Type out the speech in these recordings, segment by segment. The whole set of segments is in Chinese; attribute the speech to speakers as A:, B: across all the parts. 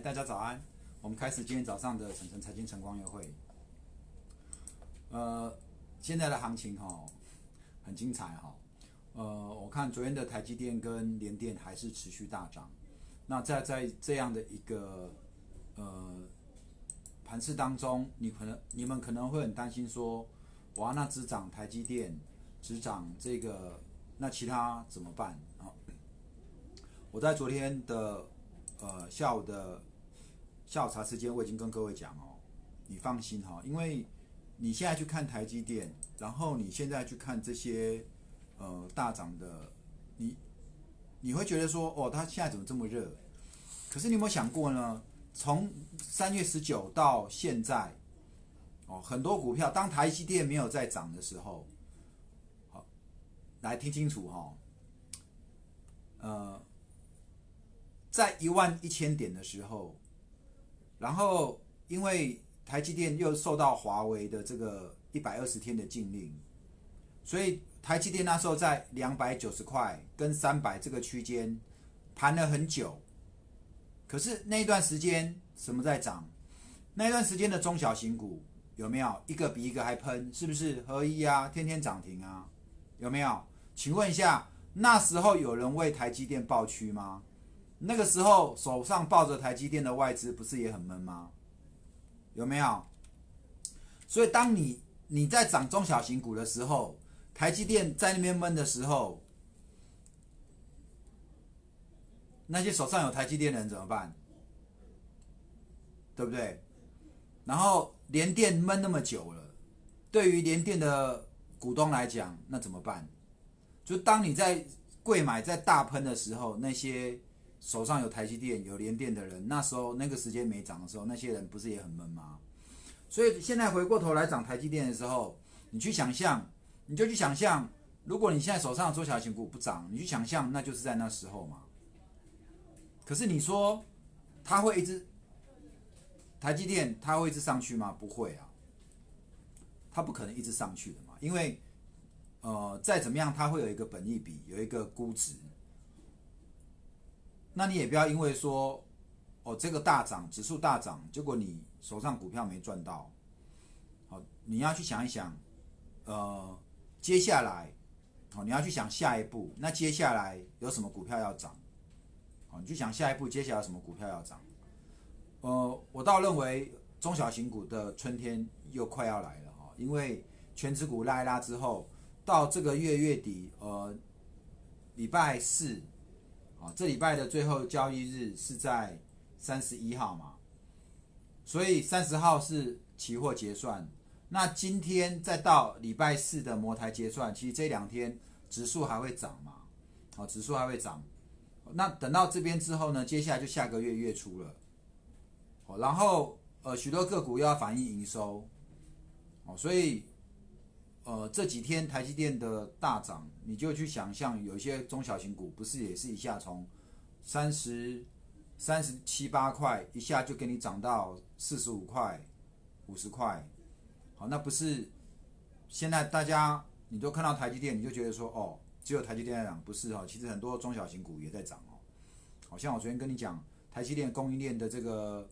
A: 大家早安。我们开始今天早上的晨晨财经晨光约会。呃，现在的行情哈很精彩哈。呃，我看昨天的台积电跟联电还是持续大涨。那在在这样的一个呃盘势当中，你可能你们可能会很担心说，哇，那只涨台积电，只涨这个，那其他怎么办啊？我在昨天的呃下午的下午茶时间，我已经跟各位讲哦，你放心哈，因为你现在去看台积电，然后你现在去看这些呃大涨的，你你会觉得说，哦，它现在怎么这么热？可是你有没有想过呢？从三月十九到现在，哦，很多股票当台积电没有在涨的时候，好，来听清楚哈，呃。在一万一千点的时候，然后因为台积电又受到华为的这个一百二十天的禁令，所以台积电那时候在两百九十块跟三百这个区间盘了很久。可是那一段时间什么在涨？那一段时间的中小型股有没有一个比一个还喷？是不是合一啊？天天涨停啊？有没有？请问一下，那时候有人为台积电报区吗？那个时候手上抱着台积电的外资不是也很闷吗？有没有？所以当你你在涨中小型股的时候，台积电在那边闷的时候，那些手上有台积电的人怎么办？对不对？然后连电闷那么久了，对于连电的股东来讲，那怎么办？就当你在贵买在大喷的时候，那些。手上有台积电、有联电的人，那时候那个时间没涨的时候，那些人不是也很闷吗？所以现在回过头来涨台积电的时候，你去想象，你就去想象，如果你现在手上的中小型股不涨，你去想象，那就是在那时候嘛。可是你说它会一直台积电它会一直上去吗？不会啊，它不可能一直上去的嘛，因为呃再怎么样，它会有一个本益比，有一个估值。那你也不要因为说，哦，这个大涨，指数大涨，结果你手上股票没赚到，好，你要去想一想，呃，接下来，好，你要去想下一步，那接下来有什么股票要涨，好，你去想下一步接下来什么股票要涨，呃，我倒认为中小型股的春天又快要来了哈，因为全指股拉一拉之后，到这个月月底，呃，礼拜四。这礼拜的最后交易日是在三十一号嘛，所以三十号是期货结算。那今天再到礼拜四的摩台结算，其实这两天指数还会涨嘛？好，指数还会涨。那等到这边之后呢，接下来就下个月月初了。好，然后呃，许多个股又要反映营收。哦，所以。呃，这几天台积电的大涨，你就去想象，有一些中小型股不是也是一下从三十三十七八块一下就给你涨到四十五块、五十块，好，那不是现在大家你都看到台积电，你就觉得说哦，只有台积电在涨，不是哦，其实很多中小型股也在涨哦。好像我昨天跟你讲，台积电供应链的这个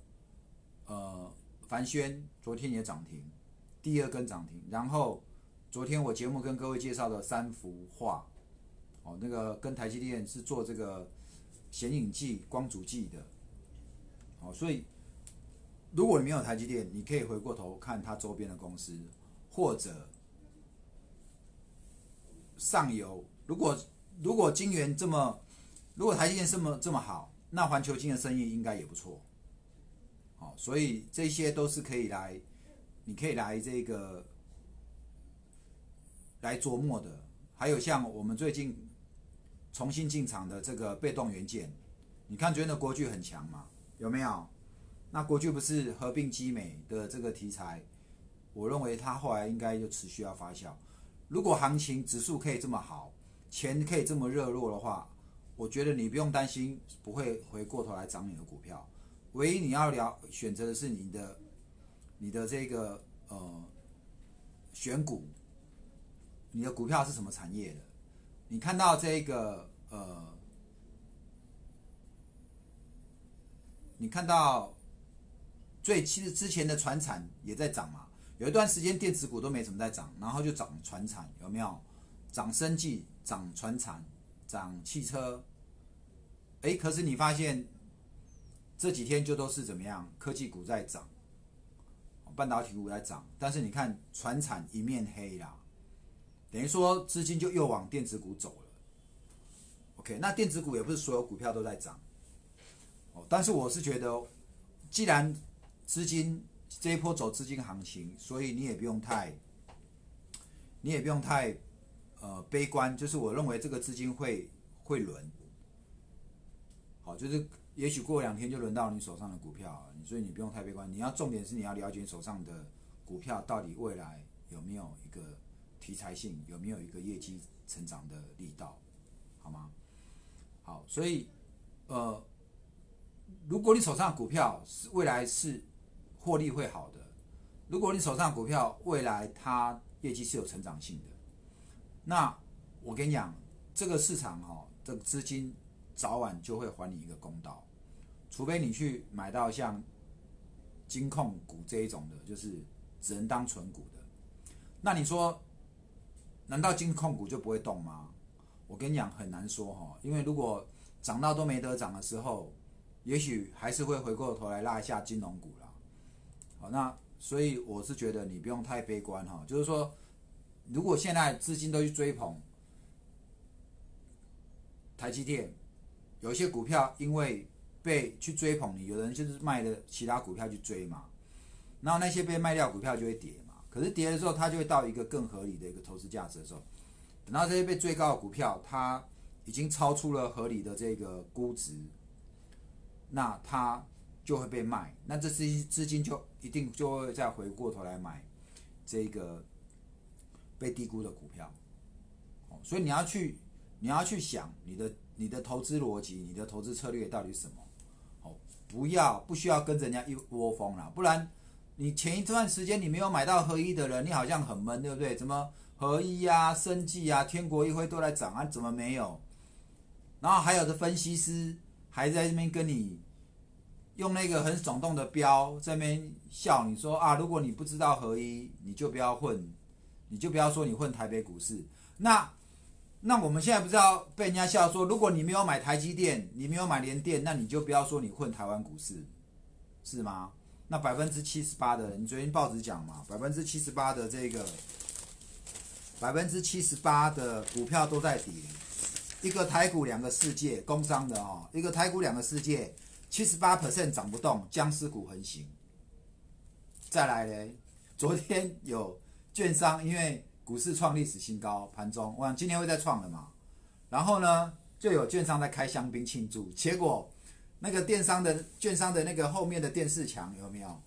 A: 呃凡轩昨天也涨停，第二根涨停，然后。昨天我节目跟各位介绍的三幅画，哦，那个跟台积电是做这个显影剂、光阻剂的，哦，所以如果你没有台积电，你可以回过头看它周边的公司，或者上游。如果如果晶圆这么，如果台积电这么这么好，那环球晶的生意应该也不错，好，所以这些都是可以来，你可以来这个。来琢磨的，还有像我们最近重新进场的这个被动元件，你看昨天的国巨很强嘛？有没有？那国巨不是合并基美的这个题材，我认为它后来应该就持续要发酵。如果行情指数可以这么好，钱可以这么热络的话，我觉得你不用担心不会回过头来涨你的股票。唯一你要了选择的是你的你的这个呃选股。你的股票是什么产业的？你看到这个呃，你看到最其实之前的船产也在涨嘛，有一段时间电子股都没怎么在涨，然后就涨船产，有没有？涨生技，涨船产，涨汽车。哎，可是你发现这几天就都是怎么样？科技股在涨，半导体股在涨，但是你看船产一面黑啦，等于说资金就又往电子股走了。OK，那电子股也不是所有股票都在涨。哦，但是我是觉得，既然资金这一波走资金行情，所以你也不用太，你也不用太呃悲观。就是我认为这个资金会会轮，好，就是也许过两天就轮到你手上的股票，所以你不用太悲观。你要重点是你要了解手上的股票到底未来有没有一个题材性，有没有一个业绩成长的力道，好吗？好，所以呃。如果你手上股票是未来是获利会好的，如果你手上股票未来它业绩是有成长性的，那我跟你讲，这个市场哈，这个资金早晚就会还你一个公道，除非你去买到像金控股这一种的，就是只能当存股的。那你说，难道金控股就不会动吗？我跟你讲，很难说哈，因为如果涨到都没得涨的时候。也许还是会回过头来拉一下金融股了，好，那所以我是觉得你不用太悲观哈，就是说，如果现在资金都去追捧台积电，有些股票因为被去追捧，你有人就是卖的其他股票去追嘛，然后那些被卖掉股票就会跌，可是跌的时候它就会到一个更合理的一个投资价值的时候，等到这些被追高的股票它已经超出了合理的这个估值。那它就会被卖，那这资资金就一定就会再回过头来买这个被低估的股票，哦，所以你要去你要去想你的你的投资逻辑，你的投资策略到底是什么？哦，不要不需要跟人家一窝蜂啦，不然你前一段时间你没有买到合一的人，你好像很闷，对不对？怎么合一啊、生技啊、天国一辉都在涨啊，怎么没有？然后还有的分析师还在这边跟你。用那个很耸动的标在那边笑你说啊，如果你不知道合一，你就不要混，你就不要说你混台北股市。那那我们现在不知道被人家笑说，如果你没有买台积电，你没有买联电，那你就不要说你混台湾股市，是吗？那百分之七十八的，你昨天报纸讲嘛，百分之七十八的这个百分之七十八的股票都在跌，一个台股两个世界，工商的哦，一个台股两个世界。七十八 percent 涨不动，僵尸股横行。再来嘞，昨天有券商因为股市创历史新高，盘中我想今天会再创了嘛。然后呢，就有券商在开香槟庆祝，结果那个电商的券商的那个后面的电视墙有没有？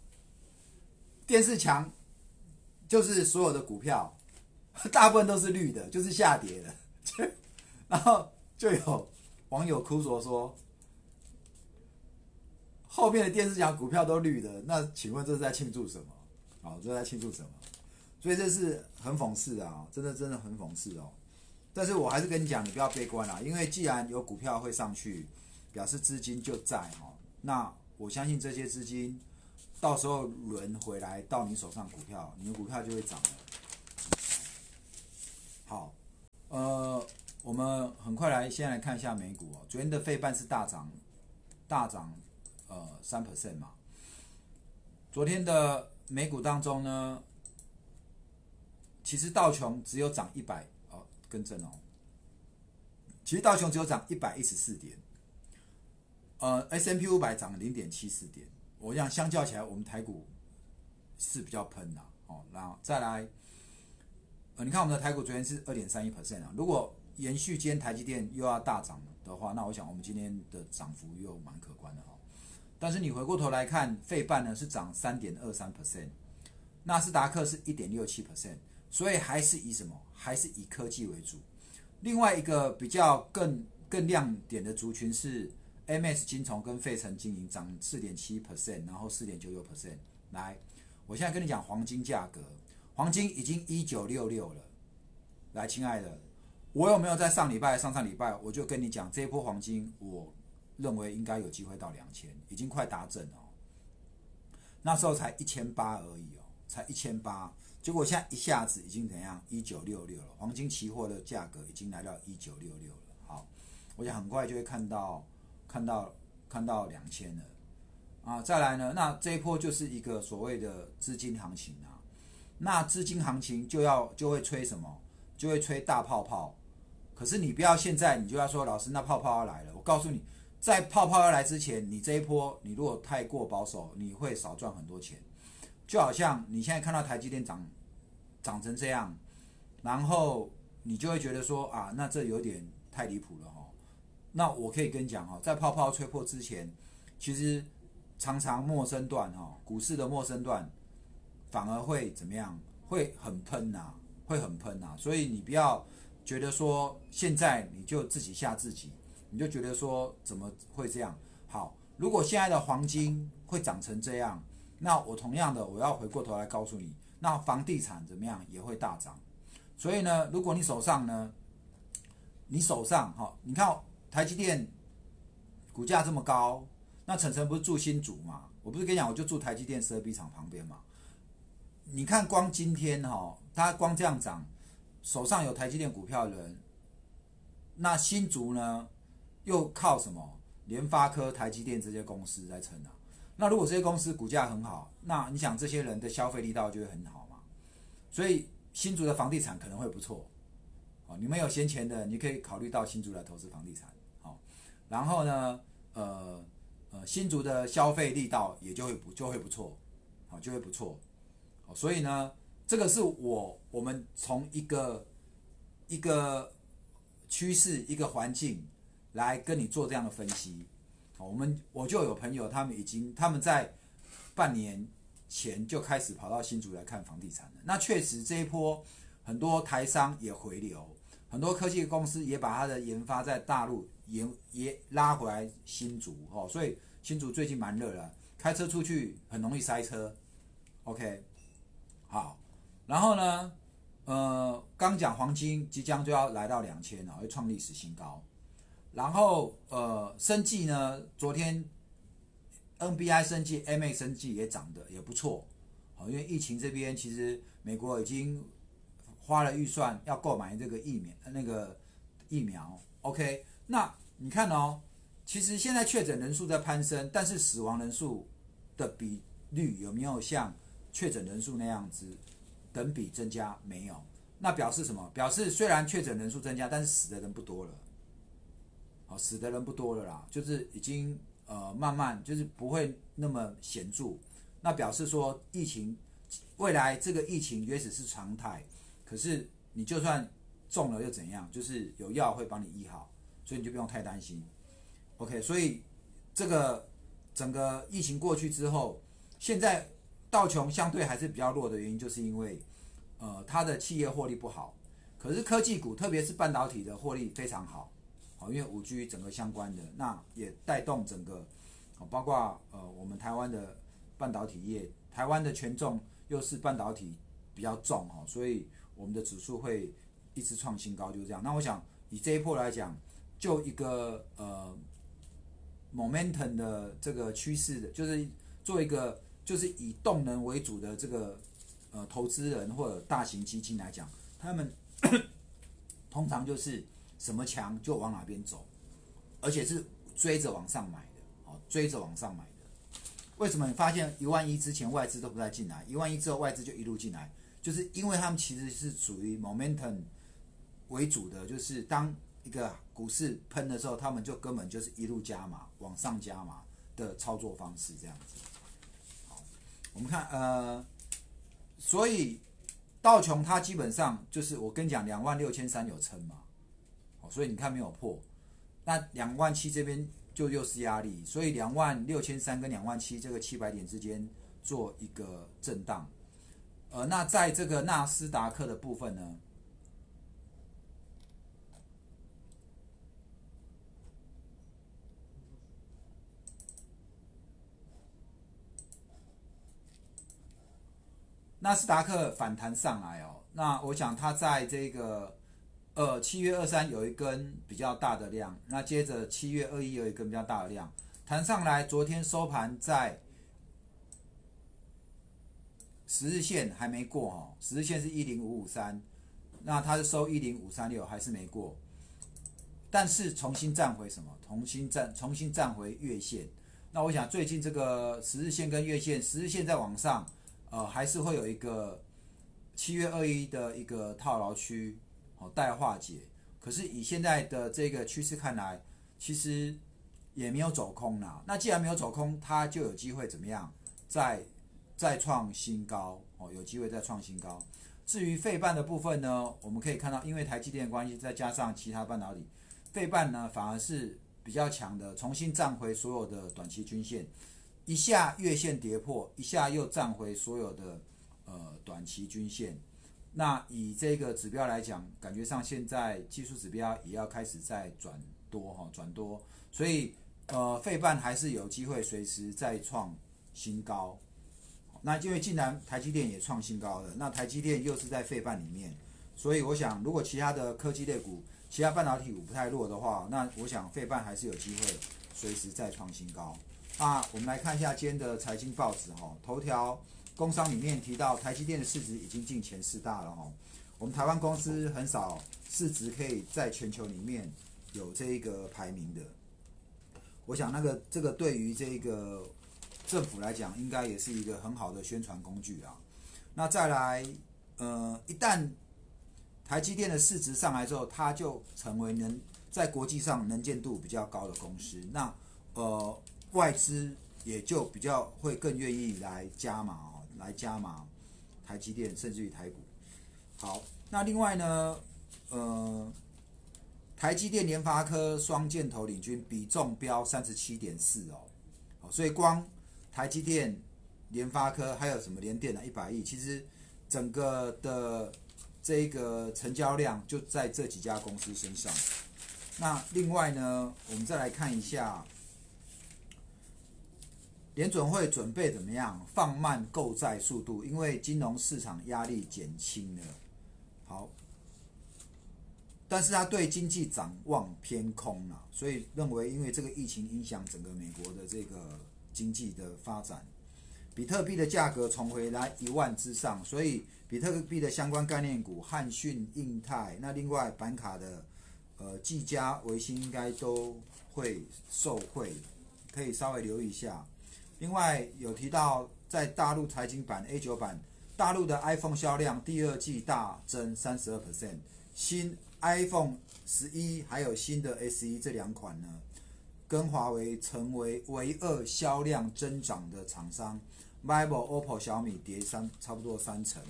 A: 电视墙就是所有的股票，大部分都是绿的，就是下跌的。然后就有网友哭说说。后面的电视墙股票都绿的，那请问这是在庆祝什么？好，这是在庆祝什么？所以这是很讽刺啊，真的真的很讽刺哦。但是我还是跟你讲，你不要悲观啊，因为既然有股票会上去，表示资金就在哈。那我相信这些资金到时候轮回来到你手上股票，你的股票就会涨了。好，呃，我们很快来先来看一下美股哦。昨天的费半是大涨，大涨。呃，三 percent 嘛。昨天的美股当中呢，其实道琼只有涨一百哦，更正哦。其实道琼只有涨一百一十四点，呃，S M P 五百涨零点七四点。我想相较起来，我们台股是比较喷的哦。然后再来，呃，你看我们的台股昨天是二点三一 percent 啊。如果延续今天台积电又要大涨的话，那我想我们今天的涨幅又蛮可观的哈。但是你回过头来看，费半呢是涨三点二三 percent，纳斯达克是一点六七 percent，所以还是以什么？还是以科技为主。另外一个比较更更亮点的族群是 MS 金虫跟费城经营涨四点七 percent，然后四点九九 percent。来，我现在跟你讲黄金价格，黄金已经一九六六了。来，亲爱的，我有没有在上礼拜、上上礼拜我就跟你讲这一波黄金我。认为应该有机会到两千，已经快达阵哦。那时候才一千八而已哦，才一千八，结果现在一下子已经怎样？一九六六了，黄金期货的价格已经来到一九六六了。好，我想很快就会看到看到看到两千了啊！再来呢，那这一波就是一个所谓的资金行情啊。那资金行情就要就会吹什么？就会吹大泡泡。可是你不要现在你就要说老师，那泡泡要来了。我告诉你，在泡泡要来之前，你这一波你如果太过保守，你会少赚很多钱。就好像你现在看到台积电涨涨成这样，然后你就会觉得说啊，那这有点太离谱了。那我可以跟你讲哈，在泡泡吹破之前，其实常常陌生段哈，股市的陌生段。反而会怎么样？会很喷呐，会很喷呐。所以你不要觉得说现在你就自己吓自己，你就觉得说怎么会这样？好，如果现在的黄金会涨成这样，那我同样的我要回过头来告诉你，那房地产怎么样也会大涨。所以呢，如果你手上呢，你手上哈，你看台积电股价这么高，那晨晨不是住新竹嘛？我不是跟你讲，我就住台积电十二 B 厂旁边嘛。你看，光今天哈，它光这样涨，手上有台积电股票的人，那新竹呢，又靠什么？联发科、台积电这些公司在撑啊。那如果这些公司股价很好，那你想这些人的消费力道就会很好嘛。所以新竹的房地产可能会不错。哦，你们有闲钱的，你可以考虑到新竹来投资房地产。然后呢，呃呃，新竹的消费力道也就会不就会不错，好，就会不错。所以呢，这个是我我们从一个一个趋势、一个环境来跟你做这样的分析。我们我就有朋友，他们已经他们在半年前就开始跑到新竹来看房地产了。那确实这一波很多台商也回流，很多科技公司也把它的研发在大陆也也拉回来新竹哦。所以新竹最近蛮热的，开车出去很容易塞车。OK。好，然后呢，呃，刚讲黄金即将就要来到两千了，会创历史新高。然后呃，生技呢，昨天 NBI 生技、MA 生技也涨得也不错。好，因为疫情这边其实美国已经花了预算要购买这个疫苗，那个疫苗。OK，那你看哦，其实现在确诊人数在攀升，但是死亡人数的比率有没有像？确诊人数那样子等比增加没有？那表示什么？表示虽然确诊人数增加，但是死的人不多了。好，死的人不多了啦，就是已经呃慢慢就是不会那么显著。那表示说疫情未来这个疫情也许是常态，可是你就算中了又怎样？就是有药会帮你医好，所以你就不用太担心。OK，所以这个整个疫情过去之后，现在。道琼相对还是比较弱的原因，就是因为，呃，它的企业获利不好。可是科技股，特别是半导体的获利非常好，好，因为五 G 整个相关的，那也带动整个，包括呃我们台湾的半导体业，台湾的权重又是半导体比较重哈，所以我们的指数会一直创新高，就是这样。那我想以这一波来讲，就一个呃 momentum 的这个趋势的，就是做一个。就是以动能为主的这个呃投资人或者大型基金来讲，他们通常就是什么强就往哪边走，而且是追着往上买的，哦，追着往上买的。为什么你发现一万一之前外资都不再进来，一万一之后外资就一路进来？就是因为他们其实是属于 momentum 为主的，就是当一个股市喷的时候，他们就根本就是一路加码往上加码的操作方式这样子。好我们看，呃，所以道琼它基本上就是我跟你讲，两万六千三有撑嘛，哦，所以你看没有破，那两万七这边就又是压力，所以两万六千三跟两万七这个七百点之间做一个震荡，呃，那在这个纳斯达克的部分呢？纳斯达克反弹上来哦，那我想它在这个呃七月二三有一根比较大的量，那接着七月二一有一根比较大的量，弹上来，昨天收盘在十日线还没过哦，十日线是一零五五三，那它是收一零五三六还是没过，但是重新站回什么？重新站重新站回月线。那我想最近这个十日线跟月线，十日线在往上，呃，还是会有一个七月二一的一个套牢区，哦，待化解。可是以现在的这个趋势看来，其实也没有走空啦。那既然没有走空，它就有机会怎么样？在再创新高哦，有机会再创新高。至于费半的部分呢，我们可以看到，因为台积电关系，再加上其他半导体，费半呢反而是。比较强的，重新站回所有的短期均线，一下月线跌破，一下又站回所有的呃短期均线。那以这个指标来讲，感觉上现在技术指标也要开始在转多哈，转多，所以呃费半还是有机会随时再创新高。那因为既然台积电也创新高了，那台积电又是在费半里面，所以我想如果其他的科技类股，其他半导体股不太弱的话，那我想费半还是有机会随时再创新高。那我们来看一下今天的财经报纸哈，头条工商里面提到台积电的市值已经进前四大了哈。我们台湾公司很少市值可以在全球里面有这一个排名的。我想那个这个对于这个政府来讲，应该也是一个很好的宣传工具啊。那再来，呃，一旦台积电的市值上来之后，它就成为能在国际上能见度比较高的公司。那呃，外资也就比较会更愿意来加码哦，来加码台积电，甚至于台股。好，那另外呢，呃，台积电、联发科双箭头领军，比重标三十七点四哦。好，所以光台积电、联发科还有什么联电的一百亿，其实整个的。这个成交量就在这几家公司身上。那另外呢，我们再来看一下，联准会准备怎么样放慢购债速度，因为金融市场压力减轻了。好，但是他对经济展望偏空了，所以认为因为这个疫情影响整个美国的这个经济的发展，比特币的价格重回来一万之上，所以。比特币的相关概念股，汉讯、印泰，那另外板卡的，呃，技嘉、维新应该都会受惠，可以稍微留意一下。另外有提到在大陆财经版 A 九版，大陆的 iPhone 销量第二季大增三十二 percent，新 iPhone 十一还有新的 S e 这两款呢，跟华为成为唯二销量增长的厂商。vivo、OPPO、小米跌三差不多三成，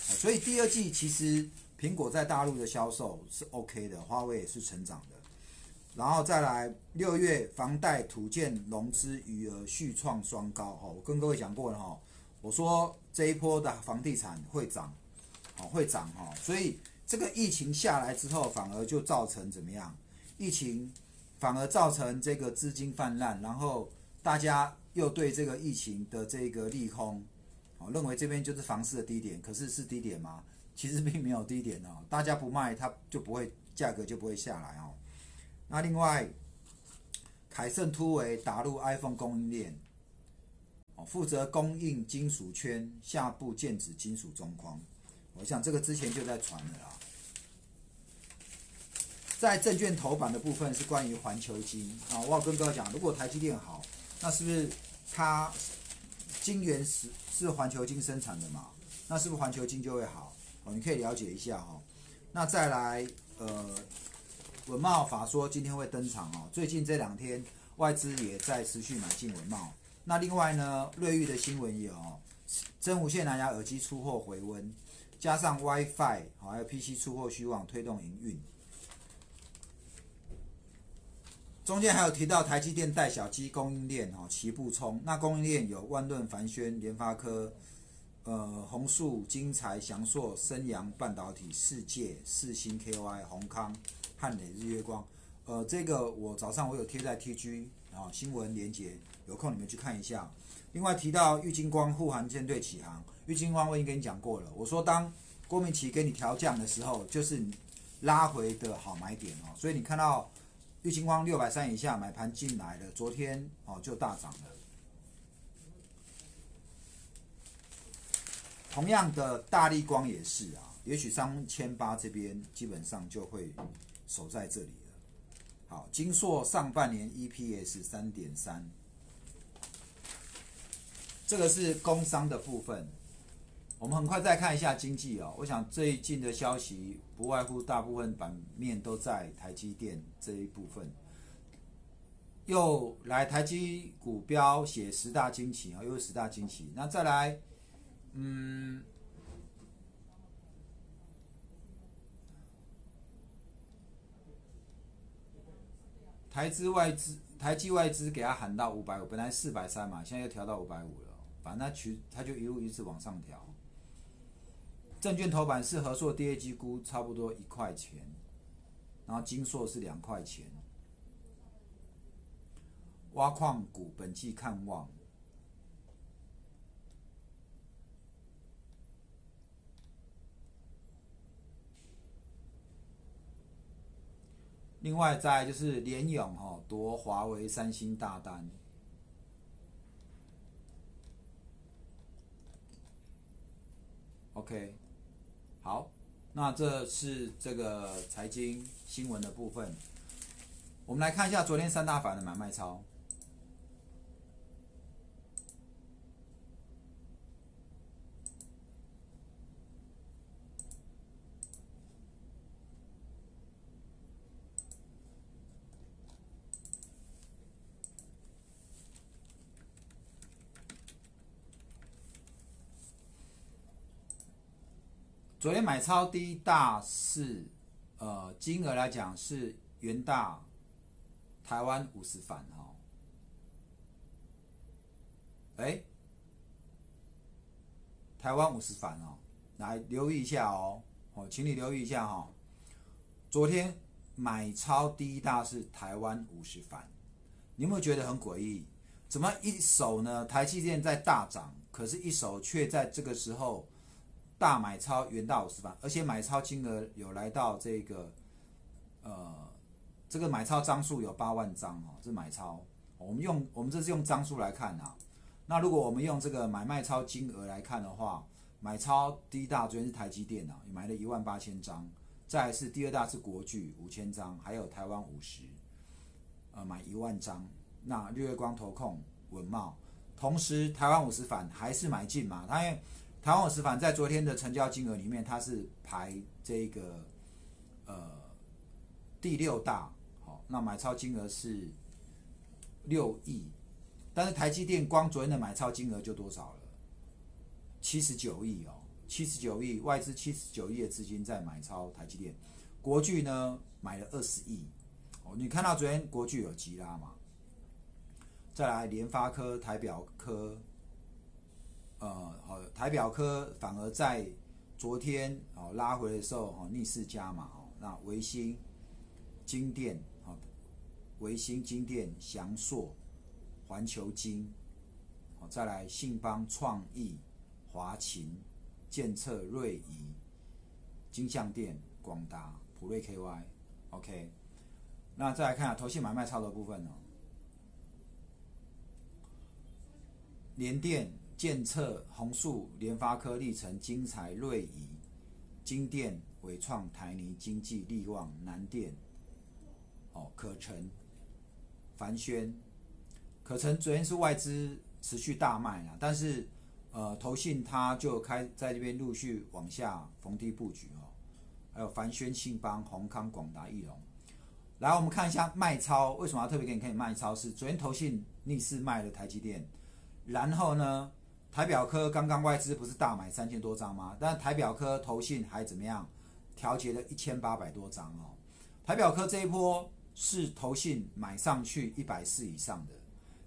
A: 所以第二季其实苹果在大陆的销售是 OK 的，华为也是成长的。然后再来六月房贷土建融资余额续创双高，哈，我跟各位讲过了哈，我说这一波的房地产会涨，好会涨哈，所以这个疫情下来之后，反而就造成怎么样？疫情反而造成这个资金泛滥，然后大家。又对这个疫情的这个利空，哦，认为这边就是房市的低点，可是是低点吗？其实并没有低点哦，大家不卖，它就不会价格就不会下来哦。那另外，凯盛突围打入 iPhone 供应链，哦，负责供应金属圈、下部剑指金属中框。我想这个之前就在传了啦。在证券头版的部分是关于环球金啊，我要跟各位讲，如果台积电好，那是不是？它晶圆是是环球金生产的嘛？那是不是环球金就会好？哦，你可以了解一下哈。那再来，呃，文茂法说今天会登场哦。最近这两天外资也在持续买进文茂。那另外呢，瑞昱的新闻也有，真无线蓝牙耳机出货回温，加上 WiFi 好，还有 PC 出货虚旺，推动营运。中间还有提到台积电带小机供应链哦，齐步冲。那供应链有万润、凡轩、联发科、呃宏树、金财、翔硕、升阳半导体、世界、四星 KY、宏康、汉磊、日月光。呃，这个我早上我有贴在 TG 啊新闻连接，有空你们去看一下。另外提到玉金光护航舰队起航，玉金光我已经跟你讲过了，我说当郭明奇给你调降的时候，就是拉回的好买点哦。所以你看到玉金光六百三以下买盘进来了，昨天哦就大涨了。同样的，大力光也是啊，也许三千八这边基本上就会守在这里了。好，金硕上半年 EPS 三点三，这个是工商的部分。我们很快再看一下经济哦。我想最近的消息不外乎大部分版面都在台积电这一部分。又来台积股标写十大惊奇啊，又是十大惊奇。那再来。嗯，台资外资、台积外资给他喊到五百五，本来四百三嘛，现在又调到五百五了。反正他取他就一路一直往上调。证券头版是合硕 DAG 估差不多一块钱，然后金硕是两块钱。挖矿股本季看望。另外，再就是联勇哈夺华为、三星大单。OK，好，那这是这个财经新闻的部分。我们来看一下昨天三大法的买卖超。昨天买超第一大是，呃，金额来讲是元大台湾五十反哈，哎，台湾五十反哦，来留意一下哦，哦，请你留意一下哈。昨天买超第一大是台湾五十反，你有没有觉得很诡异？怎么一手呢？台积电在大涨，可是一手却在这个时候。大买超元大五十万，而且买超金额有来到这个，呃，这个买超张数有八万张哦，这买超，我们用我们这是用张数来看啊。那如果我们用这个买卖超金额来看的话，买超第一大昨天是台积电啊，买了一万八千张，再是第二大是国巨五千张，还有台湾五十，呃，买一万张。那日月光投控文茂，同时台湾五十反还是买进嘛，它因为。台湾石反在昨天的成交金额里面，它是排这个呃第六大，好，那买超金额是六亿，但是台积电光昨天的买超金额就多少了？七十九亿哦，七十九亿外资七十九亿的资金在买超台积电，国巨呢买了二十亿，哦，你看到昨天国巨有急拉嘛？再来联发科、台表科。呃，好，台表科反而在昨天哦拉回的时候哦逆势加码哦，那维新、金电哦，维新、金电、祥硕、环球金，哦再来信邦、创意、华勤、建策、瑞仪、金象电、广达、普瑞 KY，OK，那再来看下投信买卖超的部分哦，联电。建策、宏树、联发科、历程、精彩、瑞仪、金电、伟创、台泥、经济、力旺、南电、哦，可成、凡轩、可成，昨天是外资持续大卖啊，但是呃，投信它就开在这边陆续往下逢低布局哦，还有凡轩、信邦、宏康、广达、翼龙。来，我们看一下卖超，为什么要特别给你看卖超？是昨天投信逆势卖了台积电，然后呢？台表科刚刚外资不是大买三千多张吗？但台表科投信还怎么样？调节了一千八百多张哦。台表科这一波是投信买上去一百四以上的，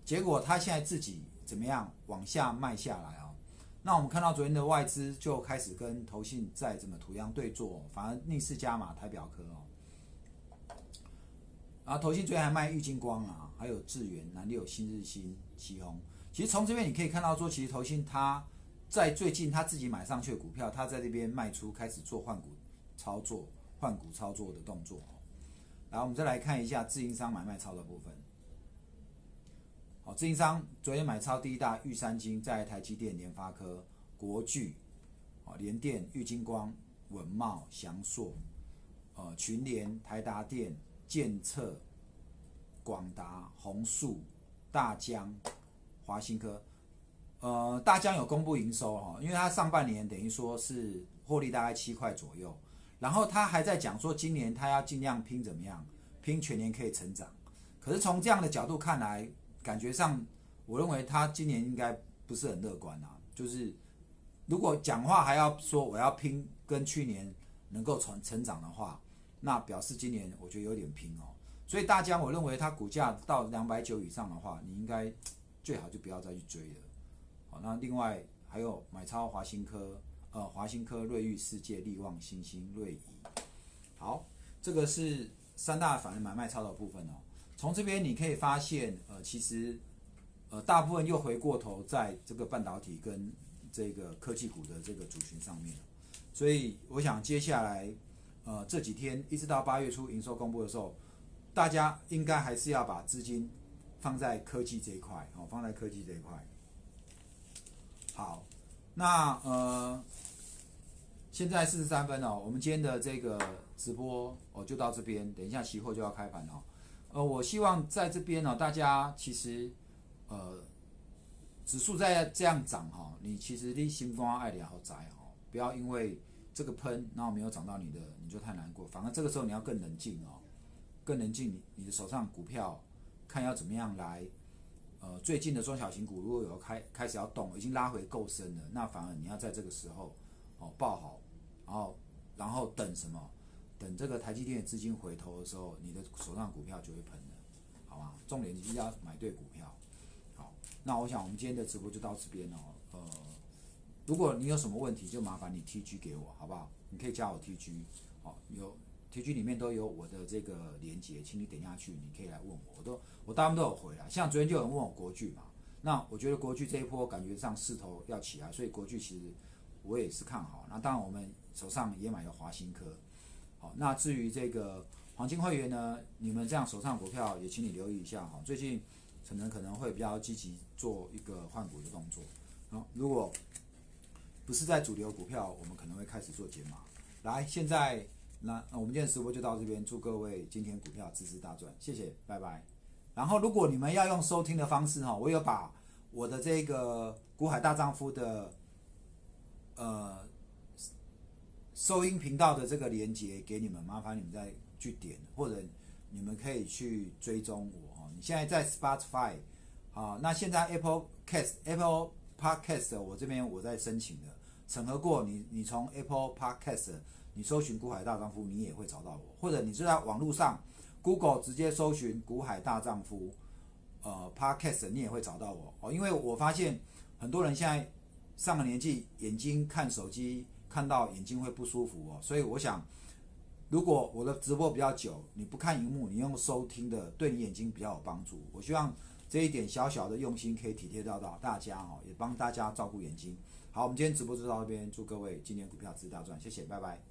A: 结果他现在自己怎么样往下卖下来哦？那我们看到昨天的外资就开始跟投信在怎么图样对坐，反而逆势加码台表科哦。然后投信昨天还卖玉金光啊，还有智源、南六、新日新、旗宏。其实从这边你可以看到，说其实投信他在最近他自己买上去的股票，他在这边卖出，开始做换股操作，换股操作的动作。来，我们再来看一下自营商买卖超的部分。好，自营商昨天买超第一大玉山金，在台积电、联发科、国巨、哦联电、玉金光、文茂、翔硕、呃群联、台达电、建策、广达、宏树、大江、华新科。呃，大疆有公布营收哈，因为它上半年等于说是获利大概七块左右，然后他还在讲说今年他要尽量拼怎么样，拼全年可以成长。可是从这样的角度看来，感觉上我认为他今年应该不是很乐观啊。就是如果讲话还要说我要拼跟去年能够成成长的话，那表示今年我觉得有点拼哦。所以大疆我认为它股价到两百九以上的话，你应该最好就不要再去追了。好，那另外还有买超华新科，呃，华新科、瑞昱世界、利旺、新兴、瑞仪。好，这个是三大反人买卖超的部分哦。从这边你可以发现，呃，其实，呃，大部分又回过头在这个半导体跟这个科技股的这个主群上面。所以我想接下来，呃，这几天一直到八月初营收公布的时候，大家应该还是要把资金放在科技这一块，哦，放在科技这一块。好，那呃，现在四十三分哦，我们今天的这个直播哦就到这边，等一下期货就要开盘哦。呃，我希望在这边呢，大家其实呃，指数在这样涨哈，你其实你心光爱点好窄哦，不要因为这个喷然后没有涨到你的，你就太难过。反而这个时候你要更冷静哦，更冷静，你你的手上股票看要怎么样来。呃，最近的中小型股如果有开开始要动，已经拉回够深了，那反而你要在这个时候哦抱好，然后然后等什么？等这个台积电的资金回头的时候，你的手上股票就会喷了，好吗？重点一定要买对股票。好，那我想我们今天的直播就到这边哦。呃，如果你有什么问题，就麻烦你 T G 给我，好不好？你可以加我 T G，好有。T G 里面都有我的这个连接，请你点下去，你可以来问我，我都我大部分都有回来。像昨天就有人问我国剧嘛，那我觉得国剧这一波感觉上势头要起来，所以国剧其实我也是看好。那当然我们手上也买了华新科，好，那至于这个黄金会员呢，你们这样手上股票也请你留意一下哈，最近可能可能会比较积极做一个换股的动作。好，如果不是在主流股票，我们可能会开始做减码。来，现在。那那我们今天直播就到这边，祝各位今天股票支持大赚，谢谢，拜拜。然后如果你们要用收听的方式哈，我有把我的这个股海大丈夫的呃收音频道的这个连接给你们，麻烦你们再去点，或者你们可以去追踪我哈。你现在在 Spotify 啊，那现在 Apple Cast Apple Podcast 我这边我在申请的，审核过，你你从 Apple Podcast。你搜寻“股海大丈夫”，你也会找到我；或者你是在网络上 Google 直接搜寻“股海大丈夫”，呃，Podcast，你也会找到我哦。因为我发现很多人现在上了年纪，眼睛看手机看到眼睛会不舒服哦，所以我想，如果我的直播比较久，你不看荧幕，你用收听的，对你眼睛比较有帮助。我希望这一点小小的用心可以体贴到到大家哦，也帮大家照顾眼睛。好，我们今天直播就到这边，祝各位今年股票持大赚，谢谢，拜拜。